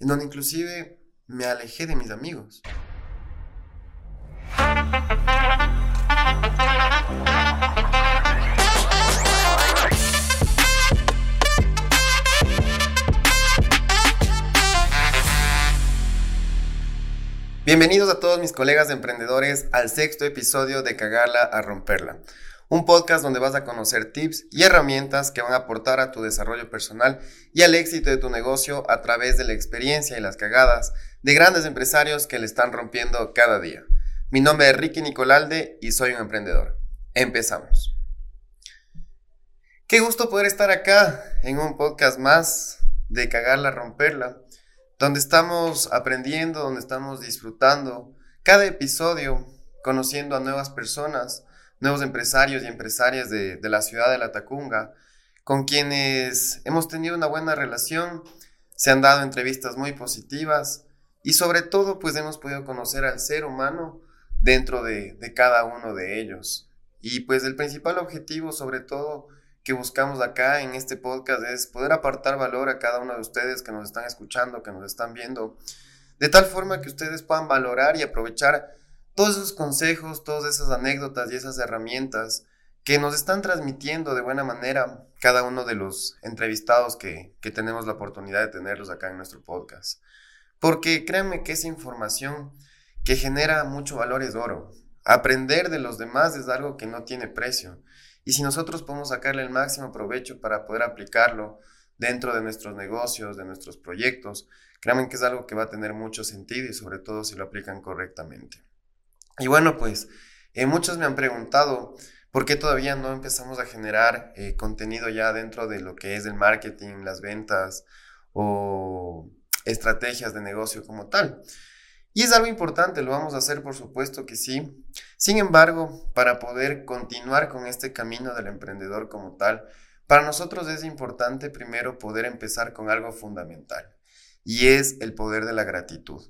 en donde inclusive me alejé de mis amigos. Bienvenidos a todos mis colegas de emprendedores al sexto episodio de Cagarla a Romperla, un podcast donde vas a conocer tips y herramientas que van a aportar a tu desarrollo personal y al éxito de tu negocio a través de la experiencia y las cagadas de grandes empresarios que le están rompiendo cada día. Mi nombre es Ricky Nicolalde y soy un emprendedor. Empezamos. Qué gusto poder estar acá en un podcast más de Cagarla Romperla donde estamos aprendiendo, donde estamos disfrutando cada episodio, conociendo a nuevas personas, nuevos empresarios y empresarias de, la ciudad de La Tacunga, con quienes hemos tenido una buena relación, se han dado entrevistas muy positivas y sobre todo pues hemos podido conocer al ser humano dentro de, de cada uno de ellos. Y pues el principal objetivo sobre todo que buscamos acá en este podcast es poder apartar valor a cada uno de ustedes que nos están escuchando, que nos están viendo, de tal forma que ustedes puedan valorar y aprovechar todos esos consejos, todas esas anécdotas y esas herramientas que nos están transmitiendo de buena manera cada uno de los entrevistados que, que tenemos la oportunidad de tenerlos acá en nuestro podcast. Porque créanme que esa información que genera mucho valor es oro. Aprender de los demás es algo que no tiene precio. Y si nosotros podemos sacarle el máximo provecho para poder aplicarlo dentro de nuestros negocios, de nuestros proyectos, créanme que es algo que va a tener mucho sentido y sobre todo si lo aplican correctamente. Y bueno, pues eh, muchos me han preguntado por qué todavía no empezamos a generar eh, contenido ya dentro de lo que es el marketing, las ventas o estrategias de negocio como tal. Y es algo importante, lo vamos a hacer por supuesto que sí. Sin embargo, para poder continuar con este camino del emprendedor como tal, para nosotros es importante primero poder empezar con algo fundamental y es el poder de la gratitud.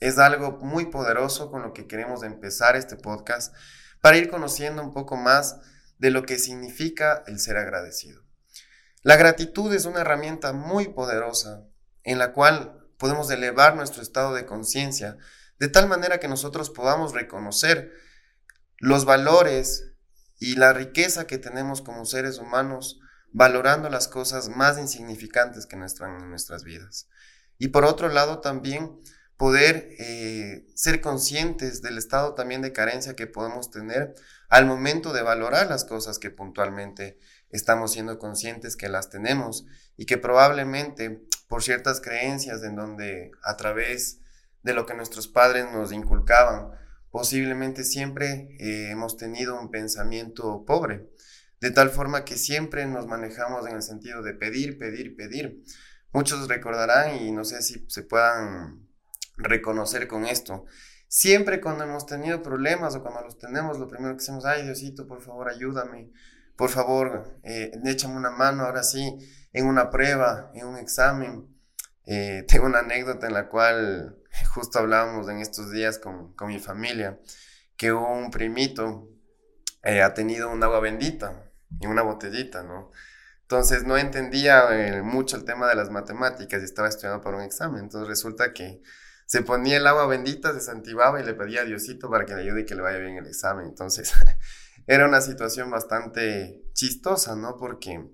Es algo muy poderoso con lo que queremos empezar este podcast para ir conociendo un poco más de lo que significa el ser agradecido. La gratitud es una herramienta muy poderosa en la cual podemos elevar nuestro estado de conciencia de tal manera que nosotros podamos reconocer los valores y la riqueza que tenemos como seres humanos, valorando las cosas más insignificantes que están en nuestras vidas. Y por otro lado también poder eh, ser conscientes del estado también de carencia que podemos tener al momento de valorar las cosas que puntualmente estamos siendo conscientes que las tenemos y que probablemente por ciertas creencias en donde a través de lo que nuestros padres nos inculcaban, posiblemente siempre eh, hemos tenido un pensamiento pobre, de tal forma que siempre nos manejamos en el sentido de pedir, pedir, pedir. Muchos recordarán y no sé si se puedan reconocer con esto. Siempre cuando hemos tenido problemas o cuando los tenemos, lo primero que hacemos, ay Diosito, por favor ayúdame, por favor eh, échame una mano, ahora sí, en una prueba, en un examen. Eh, tengo una anécdota en la cual justo hablábamos en estos días con, con mi familia, que un primito eh, ha tenido un agua bendita en una botellita, ¿no? Entonces no entendía eh, mucho el tema de las matemáticas y estaba estudiando para un examen. Entonces resulta que se ponía el agua bendita, se santiguaba y le pedía a Diosito para que le ayude y que le vaya bien el examen. Entonces era una situación bastante chistosa, ¿no? Porque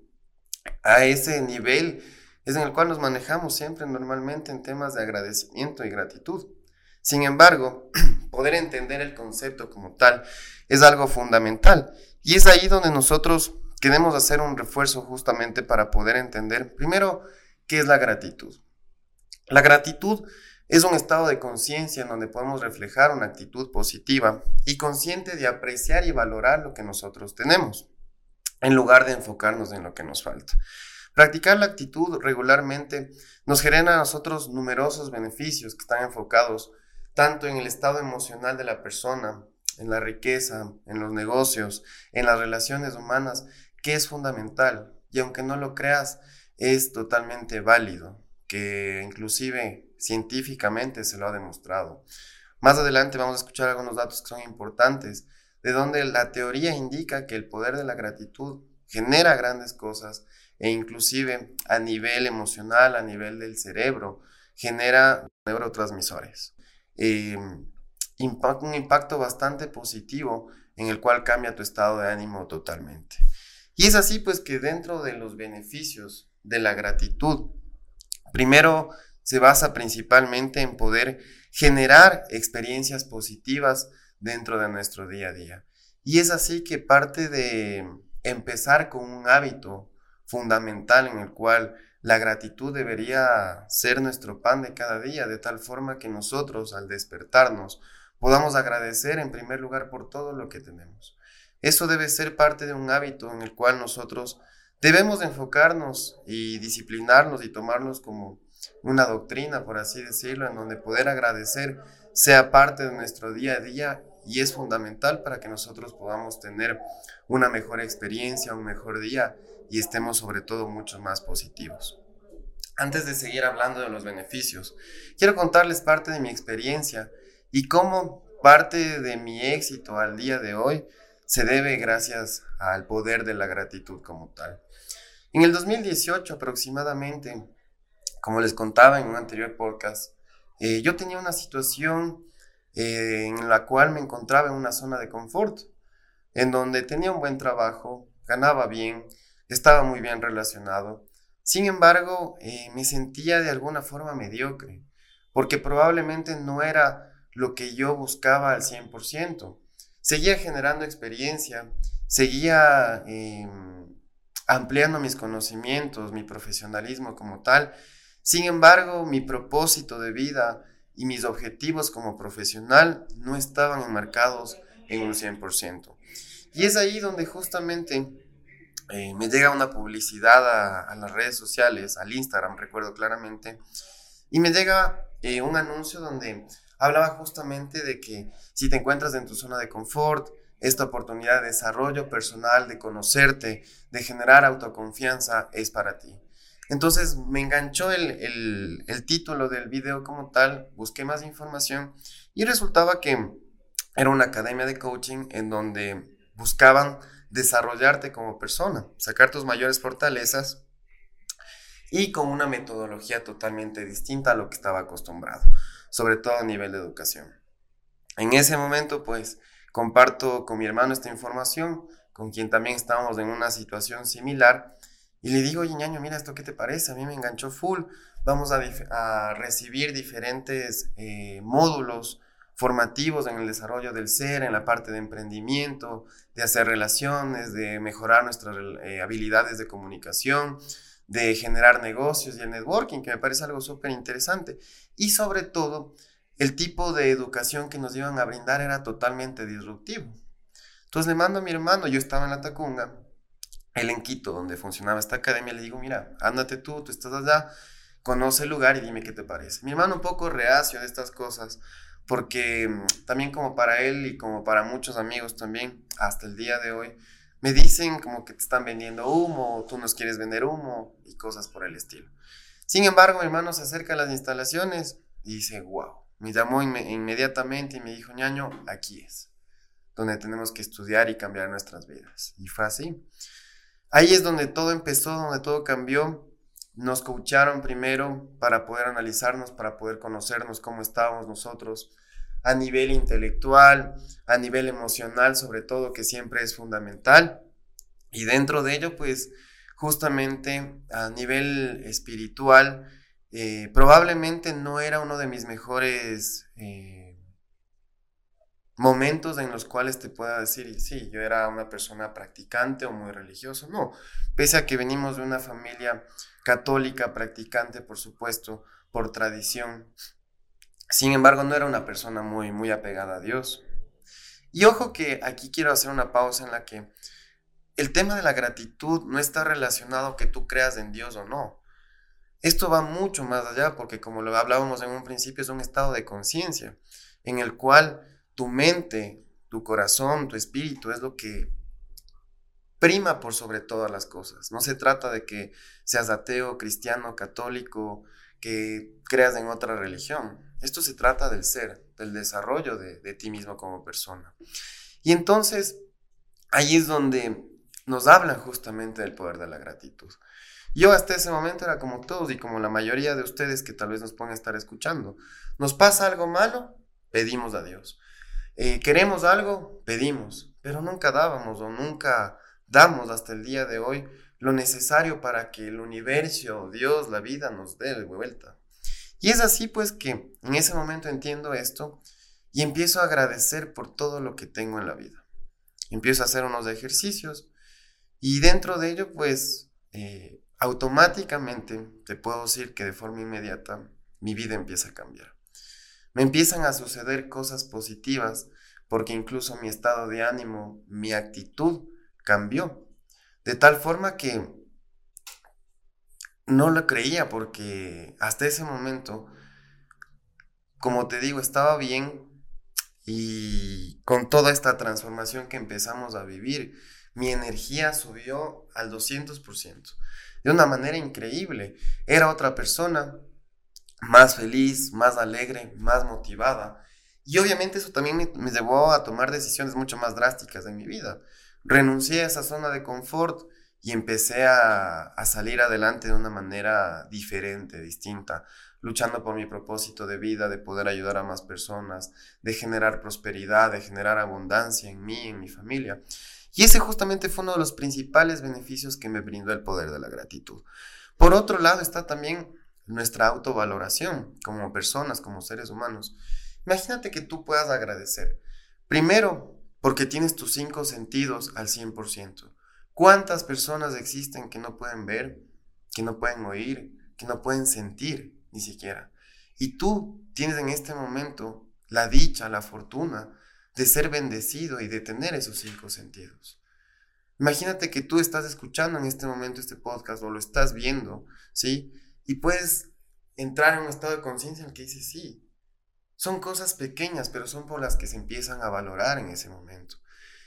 a ese nivel es en el cual nos manejamos siempre normalmente en temas de agradecimiento y gratitud. Sin embargo, poder entender el concepto como tal es algo fundamental y es ahí donde nosotros queremos hacer un refuerzo justamente para poder entender primero qué es la gratitud. La gratitud es un estado de conciencia en donde podemos reflejar una actitud positiva y consciente de apreciar y valorar lo que nosotros tenemos en lugar de enfocarnos en lo que nos falta. Practicar la actitud regularmente nos genera a nosotros numerosos beneficios que están enfocados tanto en el estado emocional de la persona, en la riqueza, en los negocios, en las relaciones humanas, que es fundamental. Y aunque no lo creas, es totalmente válido, que inclusive científicamente se lo ha demostrado. Más adelante vamos a escuchar algunos datos que son importantes de donde la teoría indica que el poder de la gratitud genera grandes cosas e inclusive a nivel emocional, a nivel del cerebro, genera neurotransmisores. Eh, un impacto bastante positivo en el cual cambia tu estado de ánimo totalmente. Y es así pues que dentro de los beneficios de la gratitud, primero se basa principalmente en poder generar experiencias positivas dentro de nuestro día a día. Y es así que parte de empezar con un hábito fundamental en el cual la gratitud debería ser nuestro pan de cada día, de tal forma que nosotros al despertarnos podamos agradecer en primer lugar por todo lo que tenemos. Eso debe ser parte de un hábito en el cual nosotros debemos enfocarnos y disciplinarnos y tomarnos como una doctrina, por así decirlo, en donde poder agradecer sea parte de nuestro día a día y es fundamental para que nosotros podamos tener una mejor experiencia, un mejor día y estemos sobre todo mucho más positivos. Antes de seguir hablando de los beneficios, quiero contarles parte de mi experiencia y cómo parte de mi éxito al día de hoy se debe gracias al poder de la gratitud como tal. En el 2018 aproximadamente, como les contaba en un anterior podcast, eh, yo tenía una situación eh, en la cual me encontraba en una zona de confort, en donde tenía un buen trabajo, ganaba bien, estaba muy bien relacionado. Sin embargo, eh, me sentía de alguna forma mediocre, porque probablemente no era lo que yo buscaba al 100%. Seguía generando experiencia, seguía em, ampliando mis conocimientos, mi profesionalismo como tal. Sin embargo, mi propósito de vida y mis objetivos como profesional no estaban enmarcados en un 100%. Y es ahí donde justamente eh, me llega una publicidad a, las redes sociales, al Instagram, recuerdo claramente, y me llega eh, un anuncio donde hablaba justamente de que si te encuentras en tu zona de confort, esta oportunidad de desarrollo personal, de conocerte, de generar autoconfianza, es para ti. Entonces me enganchó el, el, título del video como tal, busqué más información y resultaba que era una academia de coaching en donde buscaban desarrollarte como persona, sacar tus mayores fortalezas y con una metodología totalmente distinta a lo que estaba acostumbrado sobre todo a nivel de educación. En ese momento, pues, comparto con mi hermano esta información, con quien también estábamos en una situación similar, y le digo, oye, ñaño, mira esto, ¿qué te parece? A mí me enganchó full, vamos a, recibir diferentes eh, módulos formativos en el desarrollo del ser, en la parte de emprendimiento, de hacer relaciones, de mejorar nuestras eh, habilidades de comunicación, de generar negocios y el networking, que me parece algo súper interesante. Y sobre todo, el tipo de educación que nos iban a brindar era totalmente disruptivo. Entonces le mando a mi hermano, yo estaba en la Tacunga, él en Quito, donde funcionaba esta academia, le digo, mira, ándate tú, tú estás allá, conoce el lugar y dime qué te parece. Mi hermano un poco reacio de estas cosas, porque mm, también como para él y como para muchos amigos también, hasta el día de hoy, me dicen como que te están vendiendo humo, tú nos quieres vender humo y cosas por el estilo. Sin embargo, mi hermano se acerca a las instalaciones y dice, wow, me llamó inmediatamente y me dijo, ñaño, aquí es, donde tenemos que estudiar y cambiar nuestras vidas. Y fue así. Ahí es donde todo empezó, donde todo cambió. Nos coacharon primero para poder analizarnos, para poder conocernos cómo estábamos nosotros, a nivel intelectual, a nivel emocional sobre todo, que siempre es fundamental. Y dentro de ello, pues justamente a nivel espiritual, eh, probablemente no era uno de mis mejores eh, momentos en los cuales te pueda decir, sí, yo era una persona practicante o muy religioso. No, pese a que venimos de una familia católica, practicante, por supuesto, por tradición, sin embargo, no era una persona muy, muy apegada a Dios. Y ojo que aquí quiero hacer una pausa en la que el tema de la gratitud no está relacionado que tú creas en Dios o no. Esto va mucho más allá porque como lo hablábamos en un principio es un estado de conciencia en el cual tu mente, tu corazón, tu espíritu es lo que prima por sobre todas las cosas. No se trata de que seas ateo, cristiano, católico, que creas en otra religión. Esto se trata del ser, del desarrollo de, ti mismo como persona. Y entonces, ahí es donde nos hablan justamente del poder de la gratitud. Yo hasta ese momento era como todos y como la mayoría de ustedes que tal vez nos pueden estar escuchando. Nos pasa algo malo, pedimos a Dios. Eh, queremos algo, pedimos, pero nunca dábamos o nunca damos hasta el día de hoy lo necesario para que el universo, Dios, la vida nos dé de vuelta. Y es así pues que en ese momento entiendo esto y empiezo a agradecer por todo lo que tengo en la vida. Empiezo a hacer unos ejercicios y dentro de ello pues eh, automáticamente te puedo decir que de forma inmediata mi vida empieza a cambiar. Me empiezan a suceder cosas positivas porque incluso mi estado de ánimo, mi actitud cambió. De tal forma que no lo creía porque hasta ese momento, como te digo, estaba bien y con toda esta transformación que empezamos a vivir, mi energía subió al 200%, de una manera increíble. Era otra persona, más feliz, más alegre, más motivada. Y obviamente eso también me, llevó a tomar decisiones mucho más drásticas en mi vida. Renuncié a esa zona de confort y empecé a, a, salir adelante de una manera diferente, distinta, luchando por mi propósito de vida, de poder ayudar a más personas, de generar prosperidad, de generar abundancia en mí, en mi familia. Y ese justamente fue uno de los principales beneficios que me brindó el poder de la gratitud. Por otro lado está también nuestra autovaloración como personas, como seres humanos. Imagínate que tú puedas agradecer. Primero, porque tienes tus cinco sentidos al 100%. ¿Cuántas personas existen que no pueden ver, que no pueden oír, que no pueden sentir ni siquiera? Y tú tienes en este momento la dicha, la fortuna de ser bendecido y de tener esos cinco sentidos. Imagínate que tú estás escuchando en este momento este podcast o lo estás viendo, ¿sí? Y puedes entrar en un estado de conciencia en el que dices, sí, son cosas pequeñas, pero son por las que se empiezan a valorar en ese momento.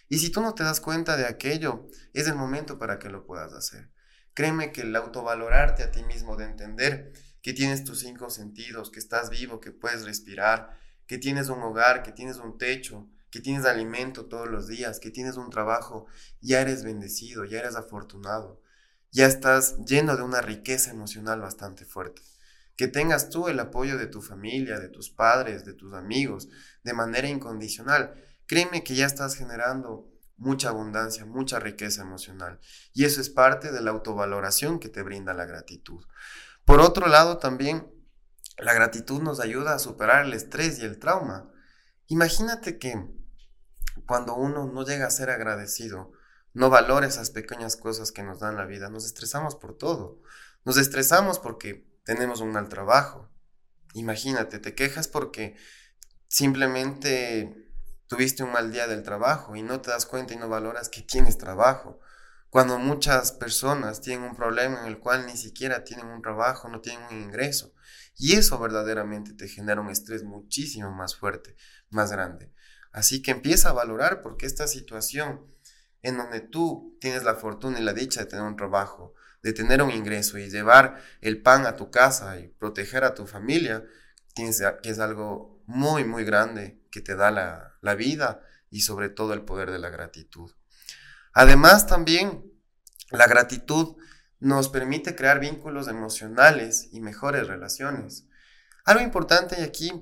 Y si tú no te das cuenta de aquello, es el momento para que lo puedas hacer. Créeme que el autovalorarte a ti mismo, de entender que tienes tus cinco sentidos, que estás vivo, que puedes respirar, que tienes un hogar, que tienes un techo, que tienes alimento todos los días, que tienes un trabajo, ya eres bendecido, ya eres afortunado ya estás lleno de una riqueza emocional bastante fuerte. Que tengas tú el apoyo de tu familia, de tus padres, de tus amigos, de manera incondicional. Créeme que ya estás generando mucha abundancia, mucha riqueza emocional. Y eso es parte de la autovaloración que te brinda la gratitud. Por otro lado, también la gratitud nos ayuda a superar el estrés y el trauma. Imagínate que cuando uno no llega a ser agradecido, no valora esas pequeñas cosas que nos dan la vida. Nos estresamos por todo. Nos estresamos porque tenemos un mal trabajo. Imagínate, te quejas porque simplemente tuviste un mal día del trabajo y no te das cuenta y no valoras que tienes trabajo. Cuando muchas personas tienen un problema en el cual ni siquiera tienen un trabajo, no tienen un ingreso. Y eso verdaderamente te genera un estrés muchísimo más fuerte, más grande. Así que empieza a valorar porque esta situación en donde tú tienes la fortuna y la dicha de tener un trabajo, de tener un ingreso y llevar el pan a tu casa y proteger a tu familia, tienes, que es algo muy, muy grande que te da la, la vida y sobre todo el poder de la gratitud. Además también la gratitud nos permite crear vínculos emocionales y mejores relaciones. Algo importante aquí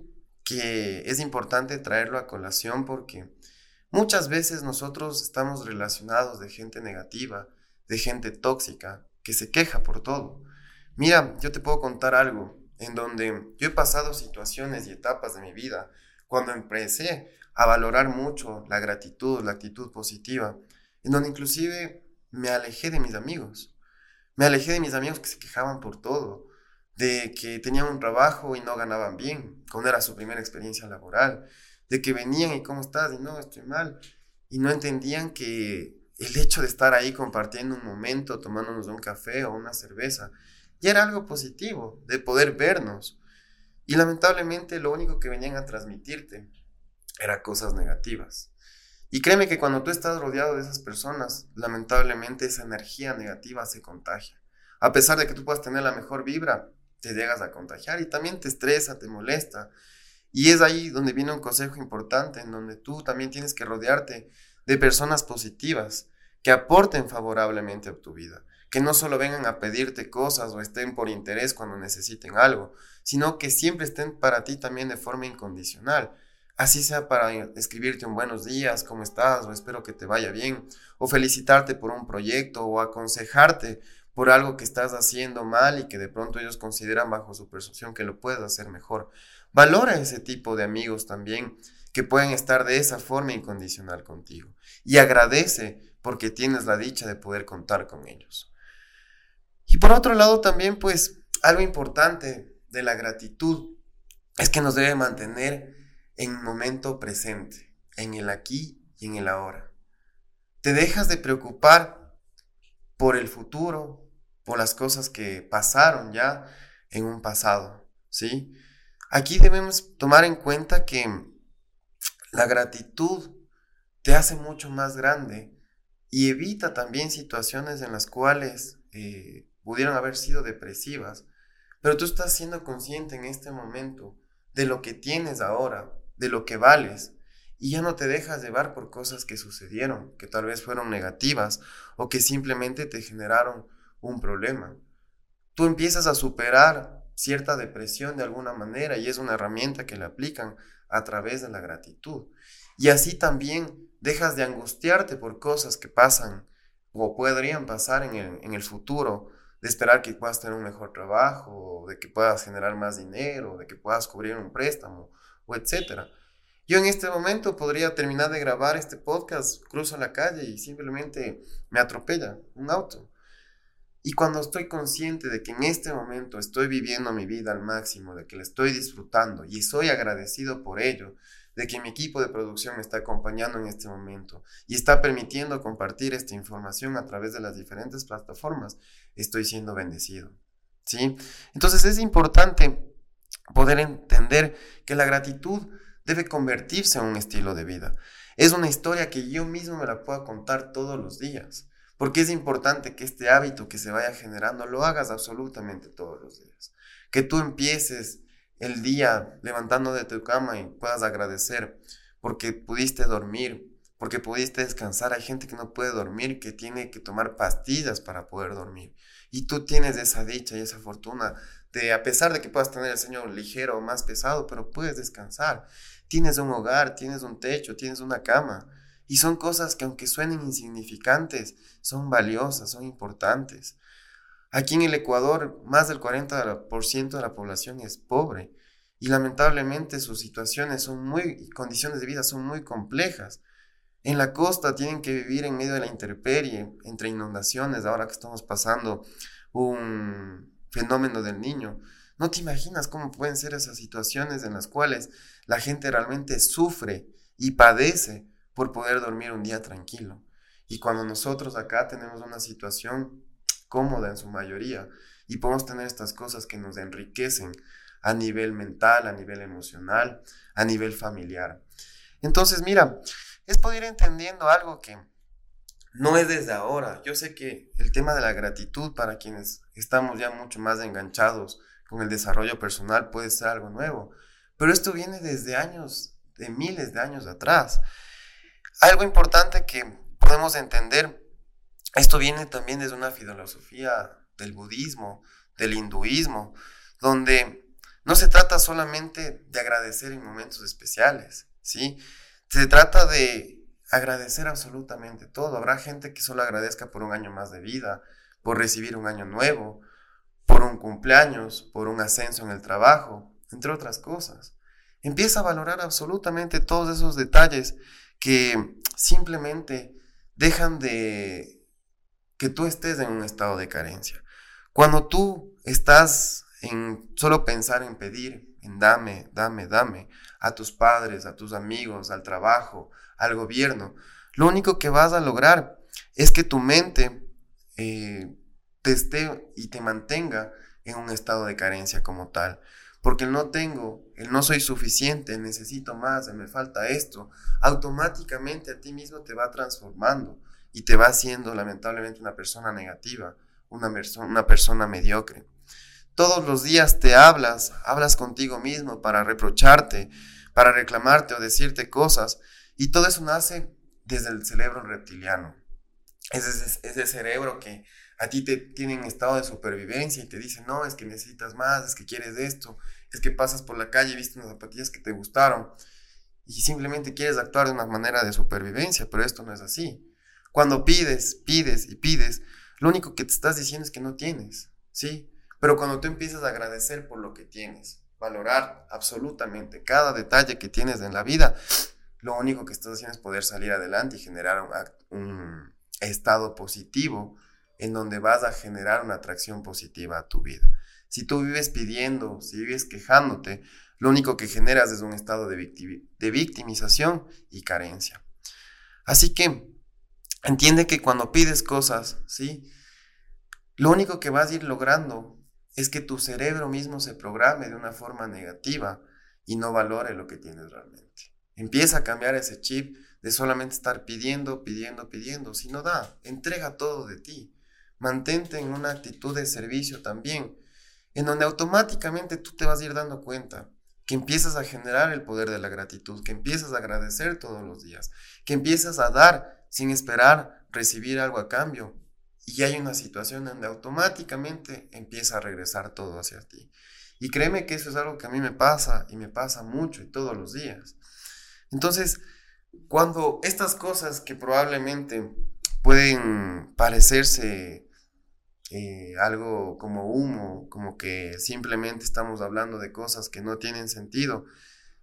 que es importante traerlo a colación porque Muchas veces nosotros estamos relacionados de gente negativa, de gente tóxica, que se queja por todo. Mira, yo te puedo contar algo en donde yo he pasado situaciones y etapas de mi vida cuando empecé a valorar mucho la gratitud, la actitud positiva, en donde inclusive me alejé de mis amigos. Me alejé de mis amigos que se quejaban por todo, de que tenían un trabajo y no ganaban bien, cuando era su primera experiencia laboral, de que venían y cómo estás y no, estoy mal. Y no entendían que el hecho de estar ahí compartiendo un momento, tomándonos un café o una cerveza, ya era algo positivo, de poder vernos. Y lamentablemente lo único que venían a transmitirte era cosas negativas. Y créeme que cuando tú estás rodeado de esas personas, lamentablemente esa energía negativa se contagia. A pesar de que tú puedas tener la mejor vibra, te llegas a contagiar y también te estresa, te molesta. Y es ahí donde viene un consejo importante, en donde tú también tienes que rodearte de personas positivas que aporten favorablemente a tu vida, que no solo vengan a pedirte cosas o estén por interés cuando necesiten algo, sino que siempre estén para ti también de forma incondicional. Así sea para escribirte un buenos días, ¿cómo estás? O espero que te vaya bien, o felicitarte por un proyecto, o aconsejarte por algo que estás haciendo mal y que de pronto ellos consideran bajo su percepción que lo puedes hacer mejor. Valora ese tipo de amigos también que pueden estar de esa forma incondicional contigo. Y agradece porque tienes la dicha de poder contar con ellos. Y por otro lado también, pues, algo importante de la gratitud es que nos debe mantener en momento presente, en el aquí y en el ahora. Te dejas de preocupar por el futuro, por las cosas que pasaron ya en un pasado, ¿sí? Aquí debemos tomar en cuenta que la gratitud te hace mucho más grande y evita también situaciones en las cuales eh, pudieron haber sido depresivas, pero tú estás siendo consciente en este momento de lo que tienes ahora, de lo que vales, y ya no te dejas llevar por cosas que sucedieron, que tal vez fueron negativas o que simplemente te generaron un problema. Tú empiezas a superar cierta depresión de alguna manera y es una herramienta que le aplican a través de la gratitud. Y así también dejas de angustiarte por cosas que pasan o podrían pasar en el, en el futuro, de esperar que puedas tener un mejor trabajo, de que puedas generar más dinero, de que puedas cubrir un préstamo, o etcétera. Yo en este momento podría terminar de grabar este podcast, cruzo la calle y simplemente me atropella un auto. Y cuando estoy consciente de que en este momento estoy viviendo mi vida al máximo, de que la estoy disfrutando y soy agradecido por ello, de que mi equipo de producción me está acompañando en este momento y está permitiendo compartir esta información a través de las diferentes plataformas, estoy siendo bendecido. ¿Sí? Entonces es importante poder entender que la gratitud debe convertirse en un estilo de vida. Es una historia que yo mismo me la puedo contar todos los días. Porque es importante que este hábito que se vaya generando lo hagas absolutamente todos los días. Que tú empieces el día levantando de tu cama y puedas agradecer porque pudiste dormir, porque pudiste descansar. Hay gente que no puede dormir, que tiene que tomar pastillas para poder dormir. Y tú tienes esa dicha y esa fortuna de, a pesar de que puedas tener el sueño ligero o más pesado, pero puedes descansar. Tienes un hogar, tienes un techo, tienes una cama. Y son cosas que aunque suenen insignificantes, son valiosas, son importantes. Aquí en el Ecuador, más del 40% de la población es pobre y lamentablemente sus situaciones son muy, condiciones de vida son muy complejas. En la costa tienen que vivir en medio de la intemperie, entre inundaciones, ahora que estamos pasando un fenómeno del niño. No te imaginas cómo pueden ser esas situaciones en las cuales la gente realmente sufre y padece por poder dormir un día tranquilo. Y cuando nosotros acá tenemos una situación cómoda en su mayoría y podemos tener estas cosas que nos enriquecen a nivel mental, a nivel emocional, a nivel familiar. Entonces, mira, es poder ir entendiendo algo que no es desde ahora. Yo sé que el tema de la gratitud para quienes estamos ya mucho más enganchados con el desarrollo personal puede ser algo nuevo, pero esto viene desde años, de miles de años atrás. Algo importante que podemos entender, esto viene también desde una filosofía del budismo, del hinduismo, donde no se trata solamente de agradecer en momentos especiales, ¿sí? Se trata de agradecer absolutamente todo. Habrá gente que solo agradezca por un año más de vida, por recibir un año nuevo, por un cumpleaños, por un ascenso en el trabajo, entre otras cosas. Empieza a valorar absolutamente todos esos detalles que simplemente dejan de que tú estés en un estado de carencia. Cuando tú estás en solo pensar en pedir, en dame, dame, dame, a tus padres, a tus amigos, al trabajo, al gobierno, lo único que vas a lograr es que tu mente eh, te esté y te mantenga en un estado de carencia como tal porque no tengo, el no soy suficiente, necesito más, me falta esto, automáticamente a ti mismo te va transformando y te va haciendo lamentablemente una persona negativa, una, una persona mediocre. Todos los días te hablas, hablas contigo mismo para reprocharte, para reclamarte o decirte cosas, y todo eso nace desde el cerebro reptiliano. Es ese, ese cerebro que A ti te tienen estado de supervivencia y te dicen, no, es que necesitas más, es que quieres esto, es que pasas por la calle y viste unas zapatillas que te gustaron y simplemente quieres actuar de una manera de supervivencia, pero esto no es así. Cuando pides, pides y pides, lo único que te estás diciendo es que no tienes, ¿sí? Pero cuando tú empiezas a agradecer por lo que tienes, valorar absolutamente cada detalle que tienes en la vida, lo único que estás haciendo es poder salir adelante y generar un, estado positivo en donde vas a generar una atracción positiva a tu vida. Si tú vives pidiendo, si vives quejándote, lo único que generas es un estado de, victimización y carencia. Así que entiende que cuando pides cosas, ¿sí? Lo único que vas a ir logrando es que tu cerebro mismo se programe de una forma negativa y no valore lo que tienes realmente. Empieza a cambiar ese chip de solamente estar pidiendo, pidiendo, pidiendo. Si no da, entrega todo de ti. Mantente en una actitud de servicio también, en donde automáticamente tú te vas a ir dando cuenta que empiezas a generar el poder de la gratitud, que empiezas a agradecer todos los días, que empiezas a dar sin esperar recibir algo a cambio. Y hay una situación donde automáticamente empieza a regresar todo hacia ti. Y créeme que eso es algo que a mí me pasa y me pasa mucho y todos los días. Entonces, cuando estas cosas que probablemente pueden parecerse eh, algo como humo, como que simplemente estamos hablando de cosas que no tienen sentido.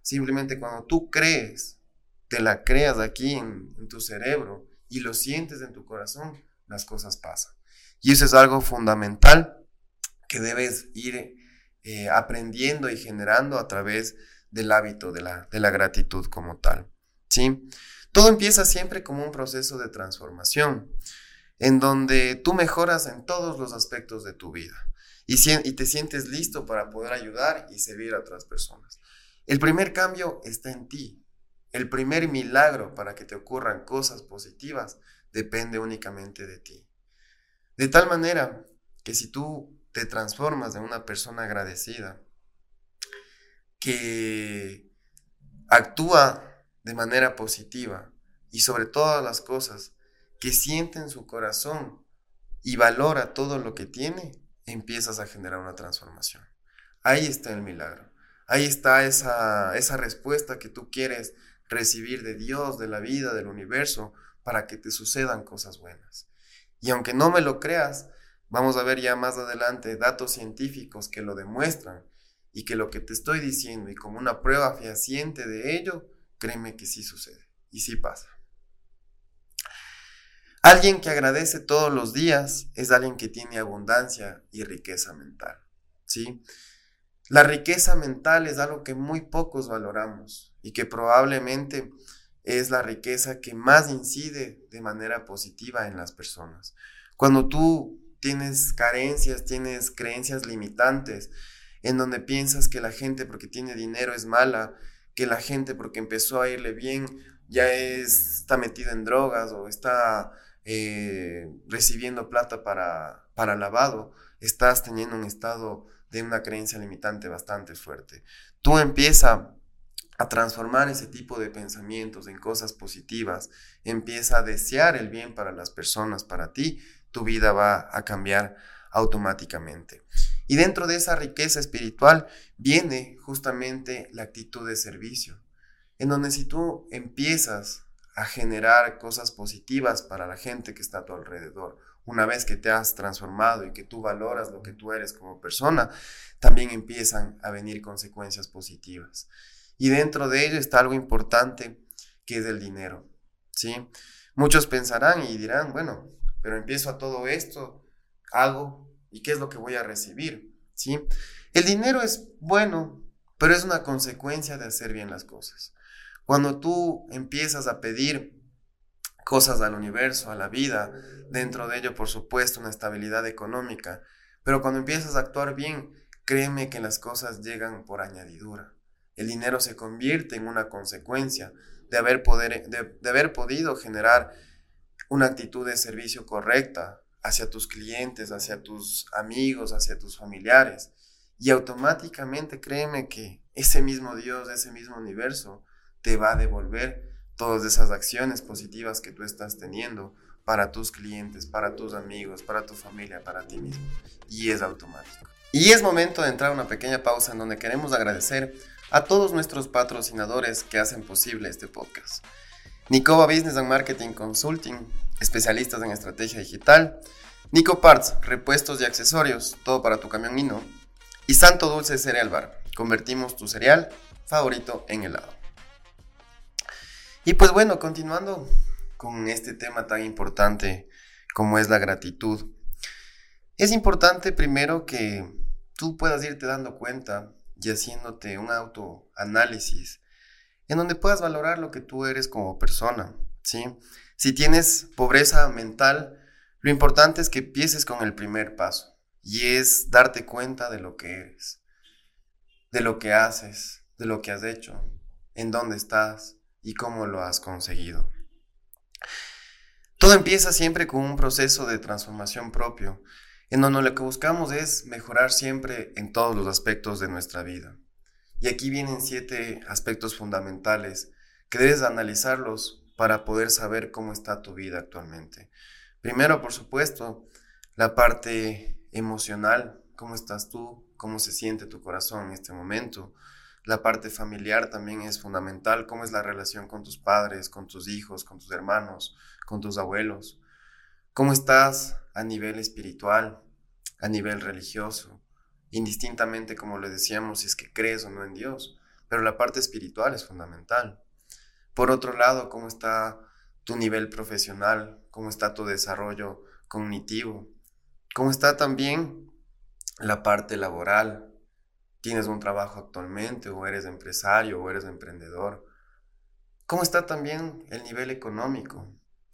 Simplemente cuando tú crees, te la creas aquí en, tu cerebro y lo sientes en tu corazón, las cosas pasan. Y eso es algo fundamental que debes ir eh, aprendiendo y generando a través del hábito de la, de la gratitud como tal. ¿sí? Todo empieza siempre como un proceso de transformación en donde tú mejoras en todos los aspectos de tu vida y, y te sientes listo para poder ayudar y servir a otras personas. El primer cambio está en ti. El primer milagro para que te ocurran cosas positivas depende únicamente de ti. De tal manera que si tú te transformas en una persona agradecida, que actúa de manera positiva y sobre todas las cosas que siente en su corazón y valora todo lo que tiene, empiezas a generar una transformación. Ahí está el milagro. Ahí está esa, esa respuesta que tú quieres recibir de Dios, de la vida, del universo, para que te sucedan cosas buenas. Y aunque no me lo creas, vamos a ver ya más adelante datos científicos que lo demuestran y que lo que te estoy diciendo y como una prueba fehaciente de ello, créeme que sí sucede y sí pasa. Alguien que agradece todos los días es alguien que tiene abundancia y riqueza mental, ¿sí? La riqueza mental es algo que muy pocos valoramos y que probablemente es la riqueza que más incide de manera positiva en las personas. Cuando tú tienes carencias, tienes creencias limitantes, en donde piensas que la gente porque tiene dinero es mala, que la gente porque empezó a irle bien ya está metida en drogas o está eh, recibiendo plata para, para lavado, estás teniendo un estado de una creencia limitante bastante fuerte. Tú empieza a transformar ese tipo de pensamientos en cosas positivas, empieza a desear el bien para las personas, para ti, tu vida va a cambiar automáticamente. Y dentro de esa riqueza espiritual viene justamente la actitud de servicio, en donde si tú empiezas a generar cosas positivas para la gente que está a tu alrededor. Una vez que te has transformado y que tú valoras lo que tú eres como persona, también empiezan a venir consecuencias positivas. Y dentro de ello está algo importante que es el dinero, ¿sí? Muchos pensarán y dirán, bueno, pero empiezo a todo esto, hago, ¿y qué es lo que voy a recibir? ¿Sí? El dinero es bueno, pero es una consecuencia de hacer bien las cosas. Cuando tú empiezas a pedir cosas al universo, a la vida, dentro de ello, por supuesto, una estabilidad económica, pero cuando empiezas a actuar bien, créeme que las cosas llegan por añadidura. El dinero se convierte en una consecuencia de haber, poder, de, haber podido generar una actitud de servicio correcta hacia tus clientes, hacia tus amigos, hacia tus familiares. Y automáticamente créeme que ese mismo Dios, ese mismo universo, te va a devolver todas esas acciones positivas que tú estás teniendo para tus clientes, para tus amigos, para tu familia, para ti mismo. Y es automático. Y es momento de entrar a una pequeña pausa en donde queremos agradecer a todos nuestros patrocinadores que hacen posible este podcast. Nicoba Business and Marketing Consulting, especialistas en estrategia digital. Nico Parts, repuestos y accesorios, todo para tu camión Nino. Y Santo Dulce Cereal Bar, convertimos tu cereal favorito en helado. Y pues bueno, continuando con este tema tan importante como es la gratitud. Es importante primero que tú puedas irte dando cuenta y haciéndote un autoanálisis en donde puedas valorar lo que tú eres como persona, ¿sí? Si tienes pobreza mental, lo importante es que empieces con el primer paso y es darte cuenta de lo que eres, de lo que haces, de lo que has hecho, en dónde estás y cómo lo has conseguido. Todo empieza siempre con un proceso de transformación propio, en donde lo que buscamos es mejorar siempre en todos los aspectos de nuestra vida. Y aquí vienen siete aspectos fundamentales que debes analizarlos para poder saber cómo está tu vida actualmente. Primero, por supuesto, la parte emocional, cómo estás tú, cómo se siente tu corazón en este momento. La parte familiar también es fundamental, cómo es la relación con tus padres, con tus hijos, con tus hermanos, con tus abuelos. ¿Cómo estás a nivel espiritual, a nivel religioso? Indistintamente, como le decíamos, si es que crees o no en Dios. Pero la parte espiritual es fundamental. Por otro lado, ¿cómo está tu nivel profesional? ¿Cómo está tu desarrollo cognitivo? ¿Cómo está también la parte laboral? ¿Tienes un trabajo actualmente o eres empresario o eres emprendedor? ¿Cómo está también el nivel económico?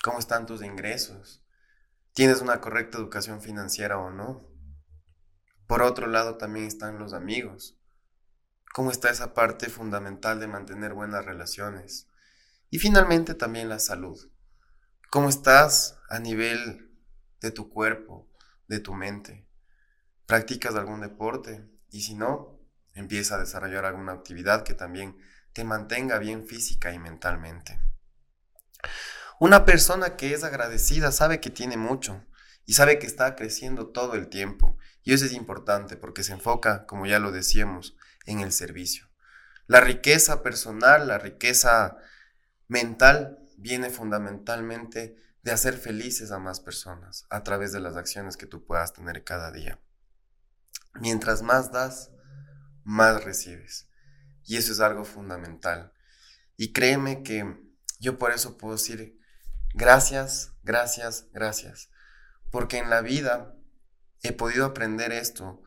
¿Cómo están tus ingresos? ¿Tienes una correcta educación financiera o no? Por otro lado también están los amigos. ¿Cómo está esa parte fundamental de mantener buenas relaciones? Y finalmente también la salud. ¿Cómo estás a nivel de tu cuerpo, de tu mente? ¿Practicas algún deporte? Y si no, empieza a desarrollar alguna actividad que también te mantenga bien física y mentalmente. Una persona que es agradecida sabe que tiene mucho y sabe que está creciendo todo el tiempo. Y eso es importante porque se enfoca, como ya lo decíamos, en el servicio. La riqueza personal, la riqueza mental viene fundamentalmente de hacer felices a más personas a través de las acciones que tú puedas tener cada día. Mientras más das, más recibes. Y eso es algo fundamental. Y créeme que yo por eso puedo decir Gracias, gracias, gracias. Porque en la vida he podido aprender esto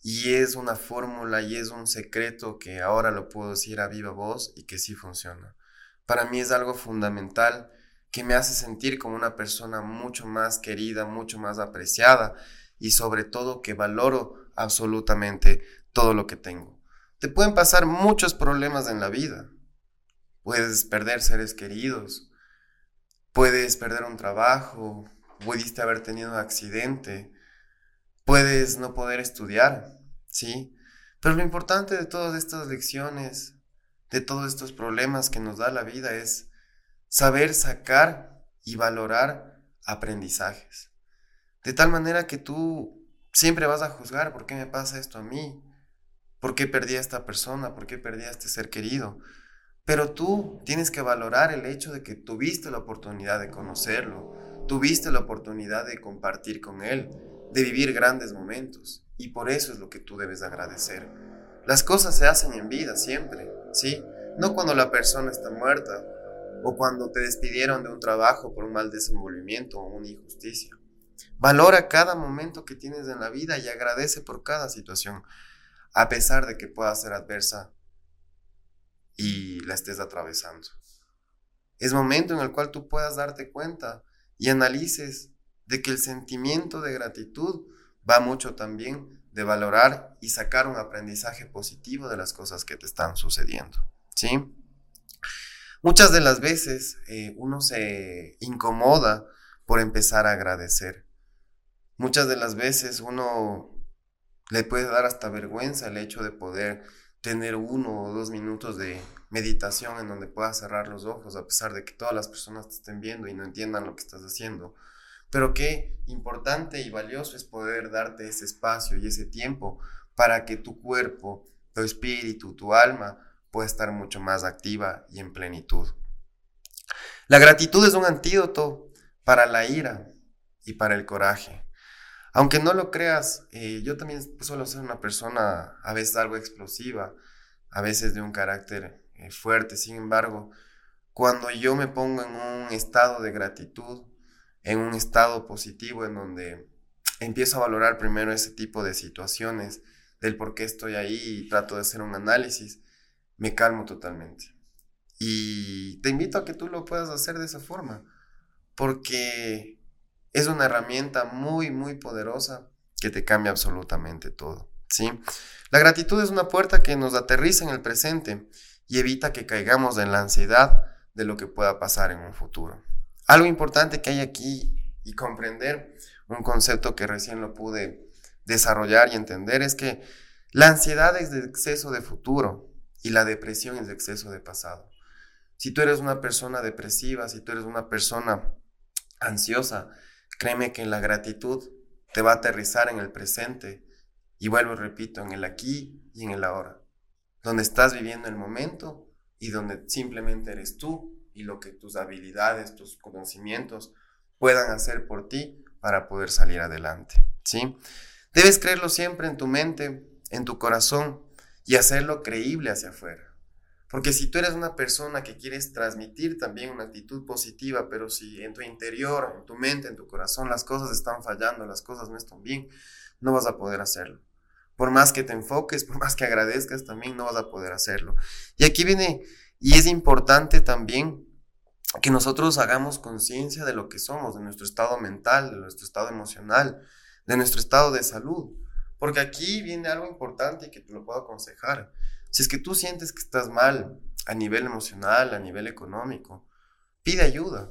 y es una fórmula y es un secreto que ahora lo puedo decir a viva voz y que sí funciona. Para mí es algo fundamental que me hace sentir como una persona mucho más querida, mucho más apreciada y sobre todo que valoro absolutamente todo lo que tengo. Te pueden pasar muchos problemas en la vida. Puedes perder seres queridos, Puedes perder un trabajo, pudiste haber tenido un accidente, puedes no poder estudiar, ¿sí? Pero lo importante de todas estas lecciones, de todos estos problemas que nos da la vida es saber sacar y valorar aprendizajes. De tal manera que tú siempre vas a juzgar por qué me pasa esto a mí, por qué perdí a esta persona, por qué perdí a este ser querido. Pero tú tienes que valorar el hecho de que tuviste la oportunidad de conocerlo, tuviste la oportunidad de compartir con él, de vivir grandes momentos. Y por eso es lo que tú debes agradecer. Las cosas se hacen en vida siempre, ¿sí? No cuando la persona está muerta o cuando te despidieron de un trabajo por un mal desenvolvimiento o una injusticia. Valora cada momento que tienes en la vida y agradece por cada situación, a pesar de que pueda ser adversa y la estés atravesando. Es momento en el cual tú puedas darte cuenta y analices de que el sentimiento de gratitud va mucho también de valorar y sacar un aprendizaje positivo de las cosas que te están sucediendo. ¿Sí? Muchas de las veces eh, uno se incomoda por empezar a agradecer. Muchas de las veces uno le puede dar hasta vergüenza el hecho de poder tener uno o dos minutos de meditación en donde puedas cerrar los ojos a pesar de que todas las personas te estén viendo y no entiendan lo que estás haciendo. Pero qué importante y valioso es poder darte ese espacio y ese tiempo para que tu cuerpo, tu espíritu, tu alma pueda estar mucho más activa y en plenitud. La gratitud es un antídoto para la ira y para el coraje. Aunque no lo creas, eh, yo también suelo ser una persona a veces algo explosiva, a veces de un carácter eh, fuerte. Sin embargo, cuando yo me pongo en un estado de gratitud, en un estado positivo en donde empiezo a valorar primero ese tipo de situaciones, del por qué estoy ahí y trato de hacer un análisis, me calmo totalmente. Y te invito a que tú lo puedas hacer de esa forma, porque es una herramienta muy, muy poderosa que te cambia absolutamente todo. ¿sí? La gratitud es una puerta que nos aterriza en el presente y evita que caigamos en la ansiedad de lo que pueda pasar en un futuro. Algo importante que hay aquí y comprender, un concepto que recién lo pude desarrollar y entender, es que la ansiedad es de exceso de futuro y la depresión es de exceso de pasado. Si tú eres una persona depresiva, si tú eres una persona ansiosa, Créeme que la gratitud te va a aterrizar en el presente y vuelvo, repito, en el aquí y en el ahora, donde estás viviendo el momento y donde simplemente eres tú y lo que tus habilidades, tus conocimientos puedan hacer por ti para poder salir adelante, ¿sí? Debes creerlo siempre en tu mente, en tu corazón y hacerlo creíble hacia afuera. Porque si tú eres una persona que quieres transmitir también una actitud positiva, pero si en tu interior, en tu mente, en tu corazón las cosas están fallando, las cosas no están bien, no vas a poder hacerlo. Por más que te enfoques, por más que agradezcas, también no vas a poder hacerlo. Y aquí viene, y es importante también que nosotros hagamos conciencia de lo que somos, de nuestro estado mental, de nuestro estado emocional, de nuestro estado de salud. Porque aquí viene algo importante y que te lo puedo aconsejar. Si es que tú sientes que estás mal a nivel emocional, a nivel económico, pide ayuda.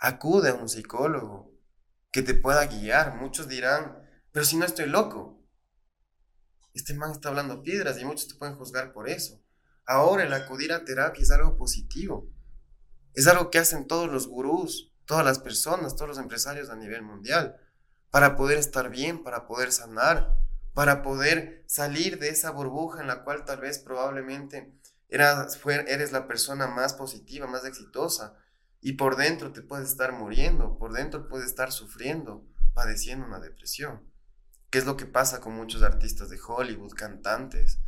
Acude a un psicólogo que te pueda guiar. Muchos dirán, pero si no estoy loco. Este man está hablando piedras y muchos te pueden juzgar por eso. Ahora el acudir a terapia es algo positivo. Es algo que hacen todos los gurús, todas las personas, todos los empresarios a nivel mundial, para poder estar bien, para poder sanar, para poder salir de esa burbuja en la cual tal vez probablemente eras, eres la persona más positiva, más exitosa, y por dentro te puedes estar muriendo, por dentro puedes estar sufriendo, padeciendo una depresión, que es lo que pasa con muchos artistas de Hollywood, cantantes,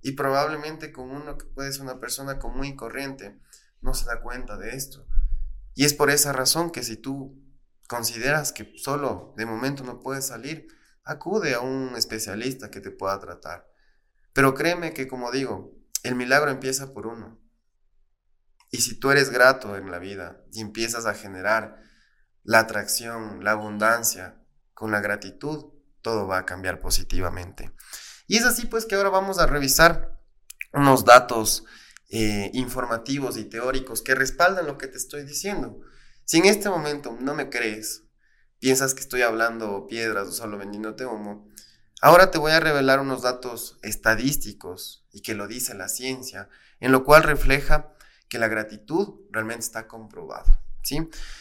y probablemente con uno que puede ser una persona común y corriente, no se da cuenta de esto. Y es por esa razón que si tú consideras que solo de momento no puedes salir, acude a un especialista que te pueda tratar. Pero créeme que, como digo, el milagro empieza por uno. Y si tú eres grato en la vida y empiezas a generar la atracción, la abundancia con la gratitud, todo va a cambiar positivamente. Y es así pues que ahora vamos a revisar unos datos eh, informativos y teóricos que respaldan lo que te estoy diciendo. Si en este momento no me crees, piensas que estoy hablando piedras o solo vendiéndote humo, ahora te voy a revelar unos datos estadísticos y que lo dice la ciencia, en lo cual refleja que la gratitud realmente está comprobado. ¿sí?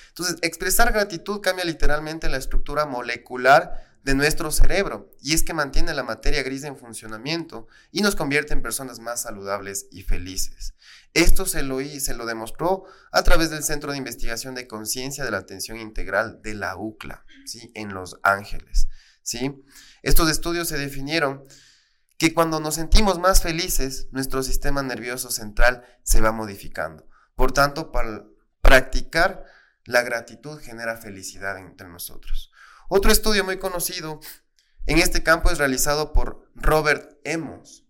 Entonces, expresar gratitud cambia literalmente la estructura molecular de nuestro cerebro y es que mantiene la materia gris en funcionamiento y nos convierte en personas más saludables y felices. Esto se lo, se lo demostró a través del Centro de Investigación de Conciencia de la Atención Integral de la UCLA, ¿sí? en Los Ángeles. ¿sí? Estos estudios se definieron que cuando nos sentimos más felices, nuestro sistema nervioso central se va modificando. Por tanto, para practicar la gratitud genera felicidad entre nosotros. Otro estudio muy conocido en este campo es realizado por Robert Emmons.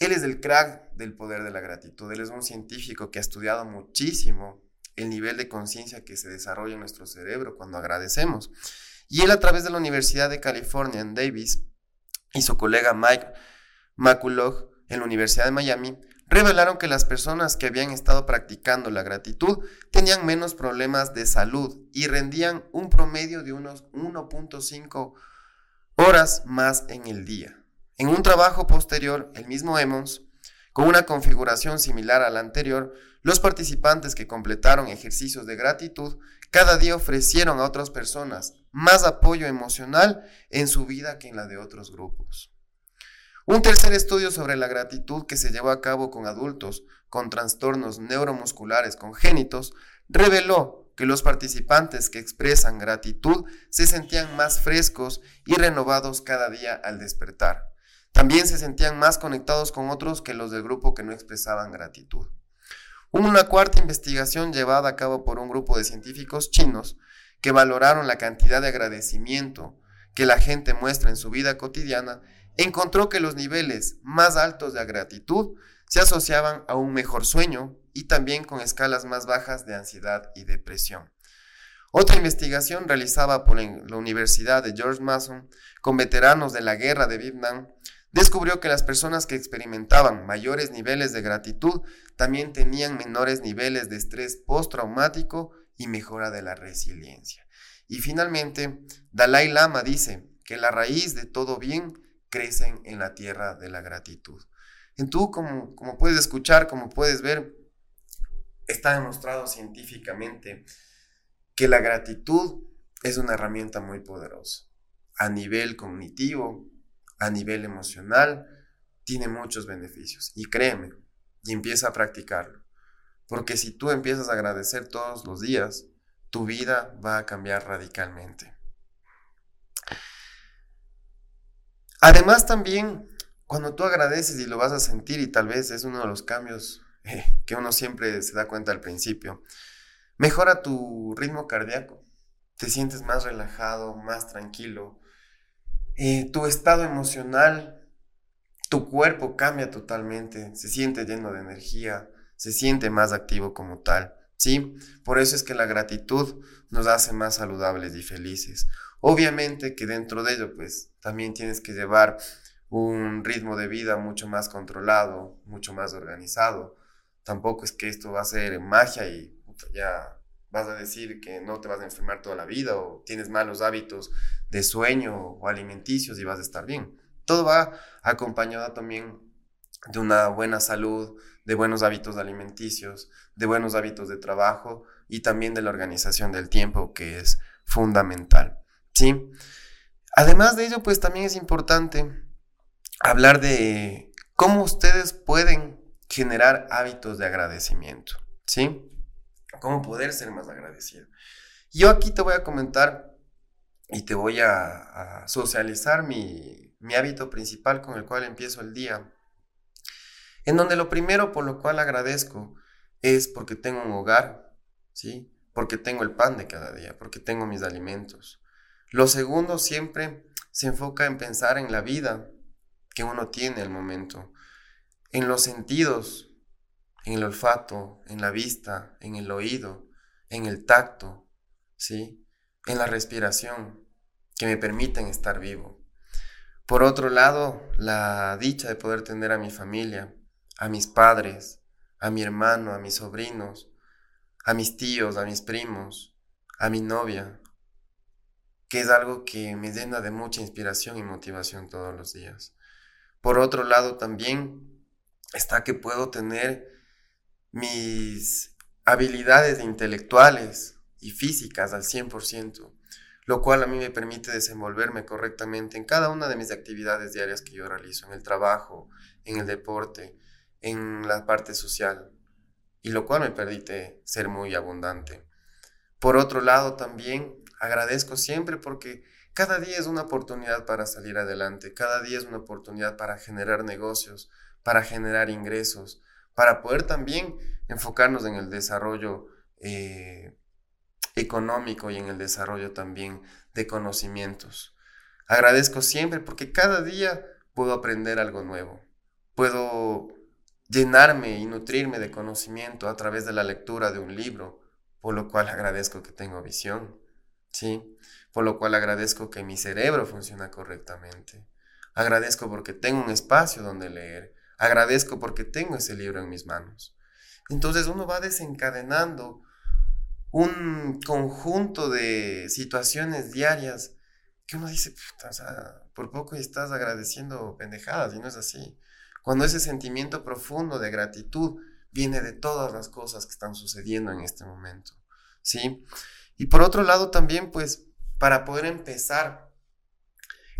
Él es el crack del poder de la gratitud. Él es un científico que ha estudiado muchísimo el nivel de conciencia que se desarrolla en nuestro cerebro cuando agradecemos. Y él a través de la Universidad de California en Davis y su colega Mike McCullough en la Universidad de Miami revelaron que las personas que habían estado practicando la gratitud tenían menos problemas de salud y rendían un promedio de unos 1.5 horas más en el día. En un trabajo posterior, el mismo Emmons, con una configuración similar a la anterior, los participantes que completaron ejercicios de gratitud cada día ofrecieron a otras personas más apoyo emocional en su vida que en la de otros grupos. Un tercer estudio sobre la gratitud que se llevó a cabo con adultos con trastornos neuromusculares congénitos reveló que los participantes que expresan gratitud se sentían más frescos y renovados cada día al despertar. También se sentían más conectados con otros que los del grupo que no expresaban gratitud. Una cuarta investigación llevada a cabo por un grupo de científicos chinos que valoraron la cantidad de agradecimiento que la gente muestra en su vida cotidiana, encontró que los niveles más altos de gratitud se asociaban a un mejor sueño y también con escalas más bajas de ansiedad y depresión. Otra investigación realizada por la Universidad de George Mason con veteranos de la guerra de Vietnam descubrió que las personas que experimentaban mayores niveles de gratitud también tenían menores niveles de estrés postraumático y mejora de la resiliencia. Y finalmente, Dalai Lama dice que la raíz de todo bien crece en la tierra de la gratitud. En tú, como, como puedes escuchar, como puedes ver, está demostrado científicamente que la gratitud es una herramienta muy poderosa a nivel cognitivo, a nivel emocional, tiene muchos beneficios. Y créeme, y empieza a practicarlo. Porque si tú empiezas a agradecer todos los días, tu vida va a cambiar radicalmente. Además también, cuando tú agradeces y lo vas a sentir, y tal vez es uno de los cambios eh, que uno siempre se da cuenta al principio, mejora tu ritmo cardíaco, te sientes más relajado, más tranquilo, eh, tu estado emocional, tu cuerpo cambia totalmente, se siente lleno de energía, se siente más activo como tal. ¿Sí? Por eso es que la gratitud nos hace más saludables y felices. Obviamente que dentro de ello, pues también tienes que llevar un ritmo de vida mucho más controlado, mucho más organizado. Tampoco es que esto va a ser magia y ya vas a decir que no te vas a enfermar toda la vida o tienes malos hábitos de sueño o alimenticios y vas a estar bien. Todo va acompañado también de una buena salud, de buenos hábitos alimenticios, de buenos hábitos de trabajo y también de la organización del tiempo, que es fundamental. ¿Sí? Además de ello, pues también es importante hablar de cómo ustedes pueden generar hábitos de agradecimiento, ¿sí? Cómo poder ser más agradecido. Yo aquí te voy a comentar y te voy a, socializar mi, mi hábito principal con el cual empiezo el día en donde lo primero por lo cual agradezco es porque tengo un hogar, ¿sí? Porque tengo el pan de cada día, porque tengo mis alimentos. Lo segundo siempre se enfoca en pensar en la vida que uno tiene el momento, en los sentidos, en el olfato, en la vista, en el oído, en el tacto, ¿sí? En la respiración, que me permiten estar vivo. Por otro lado, la dicha de poder tener a mi familia, a mis padres, a mi hermano, a mis sobrinos, a mis tíos, a mis primos, a mi novia, que es algo que me llena de mucha inspiración y motivación todos los días. Por otro lado también está que puedo tener mis habilidades intelectuales y físicas al 100%, lo cual a mí me permite desenvolverme correctamente en cada una de mis actividades diarias que yo realizo, en el trabajo, en el deporte, en la parte social, y lo cual me permite ser muy abundante. Por otro lado, también agradezco siempre porque cada día es una oportunidad para salir adelante, cada día es una oportunidad para generar negocios, para generar ingresos, para poder también enfocarnos en el desarrollo eh, económico y en el desarrollo también de conocimientos. Agradezco siempre porque cada día puedo aprender algo nuevo, puedo llenarme y nutrirme de conocimiento a través de la lectura de un libro, por lo cual agradezco que tengo visión, ¿sí? Por lo cual agradezco que mi cerebro funciona correctamente. Agradezco porque tengo un espacio donde leer. Agradezco porque tengo ese libro en mis manos. Entonces uno va desencadenando un conjunto de situaciones diarias que uno dice, por poco estás agradeciendo pendejadas y no es así. Cuando ese sentimiento profundo de gratitud viene de todas las cosas que están sucediendo en este momento, ¿sí? Y por otro lado también, pues, para poder empezar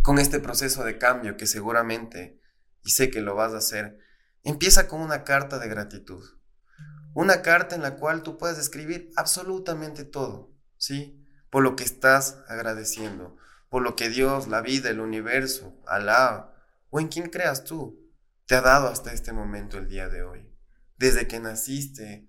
con este proceso de cambio que seguramente, y sé que lo vas a hacer, empieza con una carta de gratitud. Una carta en la cual tú puedes escribir absolutamente todo, ¿sí? Por lo que estás agradeciendo, por lo que Dios, la vida, el universo, Alá, o en quien creas tú, te ha dado hasta este momento el día de hoy. Desde que naciste,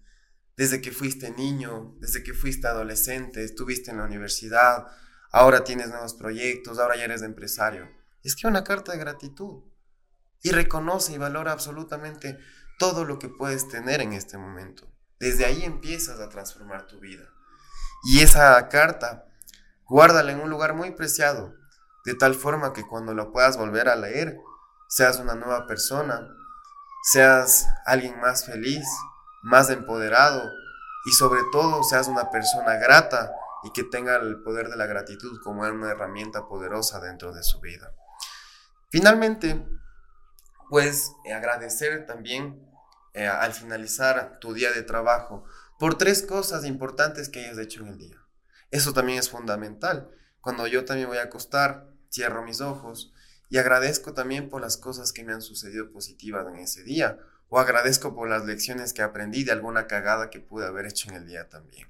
desde que fuiste niño, desde que fuiste adolescente, estuviste en la universidad, ahora tienes nuevos proyectos, ahora ya eres empresario. Escribe una carta de gratitud y reconoce y valora absolutamente todo lo que puedes tener en este momento. Desde ahí empiezas a transformar tu vida. Y esa carta, guárdala en un lugar muy preciado, de tal forma que cuando lo puedas volver a leer, seas una nueva persona, seas alguien más feliz, más empoderado y sobre todo seas una persona grata y que tenga el poder de la gratitud como una herramienta poderosa dentro de su vida. Finalmente, pues agradecer también eh, al finalizar tu día de trabajo por tres cosas importantes que hayas hecho en el día. Eso también es fundamental. Cuando yo también voy a acostar, cierro mis ojos y agradezco también por las cosas que me han sucedido positivas en ese día o agradezco por las lecciones que aprendí de alguna cagada que pude haber hecho en el día también.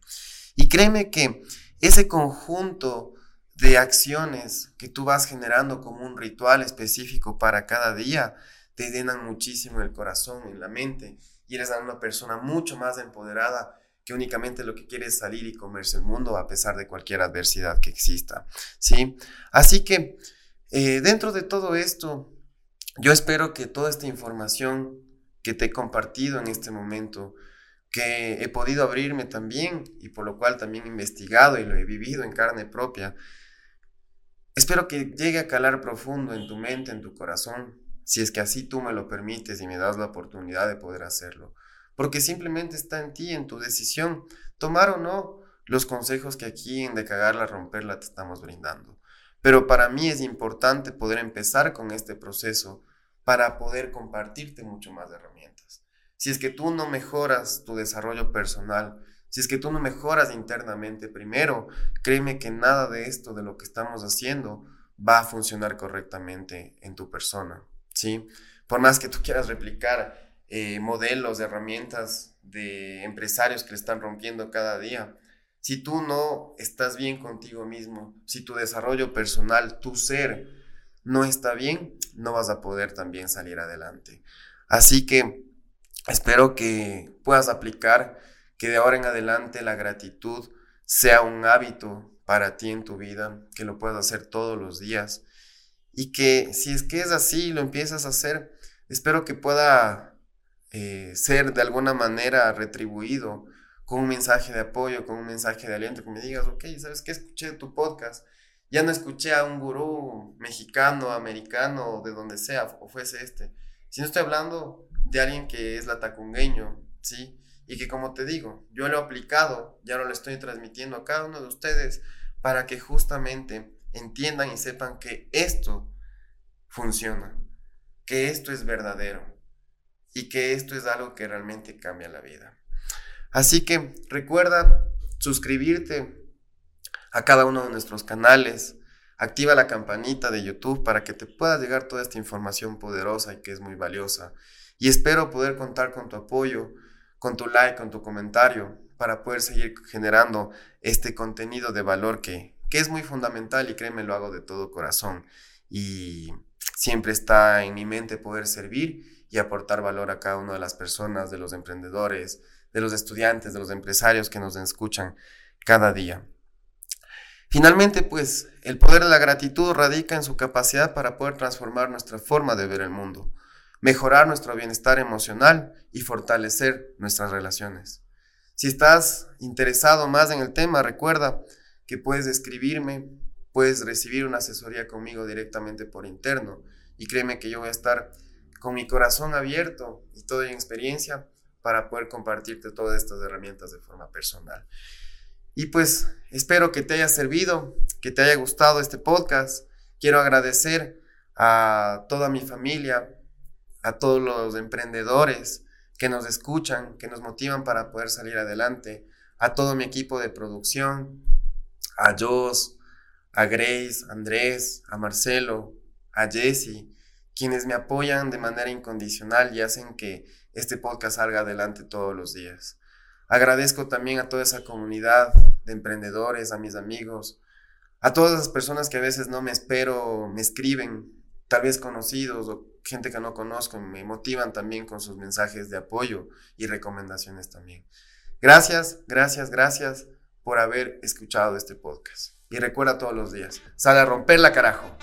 Y créeme que ese conjunto de acciones que tú vas generando como un ritual específico para cada día te llenan muchísimo el corazón, en la mente, y eres una persona mucho más empoderada que únicamente lo que quiere es salir y comerse el mundo a pesar de cualquier adversidad que exista, ¿sí? Así que eh, dentro de todo esto, yo espero que toda esta información que te he compartido en este momento, que he podido abrirme también y por lo cual también he investigado y lo he vivido en carne propia, espero que llegue a calar profundo en tu mente, en tu corazón, si es que así tú me lo permites y me das la oportunidad de poder hacerlo. Porque simplemente está en ti, en tu decisión, tomar o no los consejos que aquí en De Cagarla, Romperla te estamos brindando. Pero para mí es importante poder empezar con este proceso para poder compartirte mucho más herramientas. Si es que tú no mejoras tu desarrollo personal, si es que tú no mejoras internamente primero, créeme que nada de esto, de lo que estamos haciendo, va a funcionar correctamente en tu persona. ¿sí? Por más que tú quieras replicar eh, modelos de herramientas de empresarios que le están rompiendo cada día, si tú no estás bien contigo mismo, si tu desarrollo personal, tu ser, no está bien, no vas a poder también salir adelante. Así que espero que puedas aplicar que de ahora en adelante la gratitud sea un hábito para ti en tu vida, que lo puedas hacer todos los días y que si es que es así lo empiezas a hacer, espero que pueda eh, ser de alguna manera retribuido con un mensaje de apoyo, con un mensaje de aliento, que me digas, ok, ¿sabes qué? Escuché tu podcast, ya no escuché a un gurú mexicano, americano, de donde sea, o fuese este, sino estoy hablando de alguien que es latacungueño, ¿sí? Y que como te digo, yo lo he aplicado, ya lo estoy transmitiendo a cada uno de ustedes para que justamente entiendan y sepan que esto funciona, que esto es verdadero y que esto es algo que realmente cambia la vida. Así que recuerda suscribirte a cada uno de nuestros canales, activa la campanita de YouTube para que te pueda llegar toda esta información poderosa y que es muy valiosa. Y espero poder contar con tu apoyo, con tu like, con tu comentario, para poder seguir generando este contenido de valor que, que es muy fundamental y créeme, lo hago de todo corazón. Y siempre está en mi mente poder servir y aportar valor a cada una de las personas, de los emprendedores, de los estudiantes, de los empresarios que nos escuchan cada día. Finalmente, pues, el poder de la gratitud radica en su capacidad para poder transformar nuestra forma de ver el mundo, mejorar nuestro bienestar emocional y fortalecer nuestras relaciones. Si estás interesado más en el tema, recuerda que puedes escribirme, puedes recibir una asesoría conmigo directamente por interno y créeme que yo voy a estar con mi corazón abierto y toda mi experiencia para poder compartirte todas estas herramientas de forma personal. Y pues espero que te haya servido, que te haya gustado este podcast. Quiero agradecer a toda mi familia, a todos los emprendedores que nos escuchan, que nos motivan para poder salir adelante, a todo mi equipo de producción, a Jos, a Grace, a Andrés, a Marcelo, a Jesse, quienes me apoyan de manera incondicional y hacen que este podcast salga adelante todos los días. Agradezco también a toda esa comunidad de emprendedores, a mis amigos, a todas las personas que a veces no me espero, me escriben, tal vez conocidos o gente que no conozco, me motivan también con sus mensajes de apoyo y recomendaciones también. Gracias, gracias, gracias por haber escuchado este podcast. Y recuerda todos los días, sale a romper la carajo.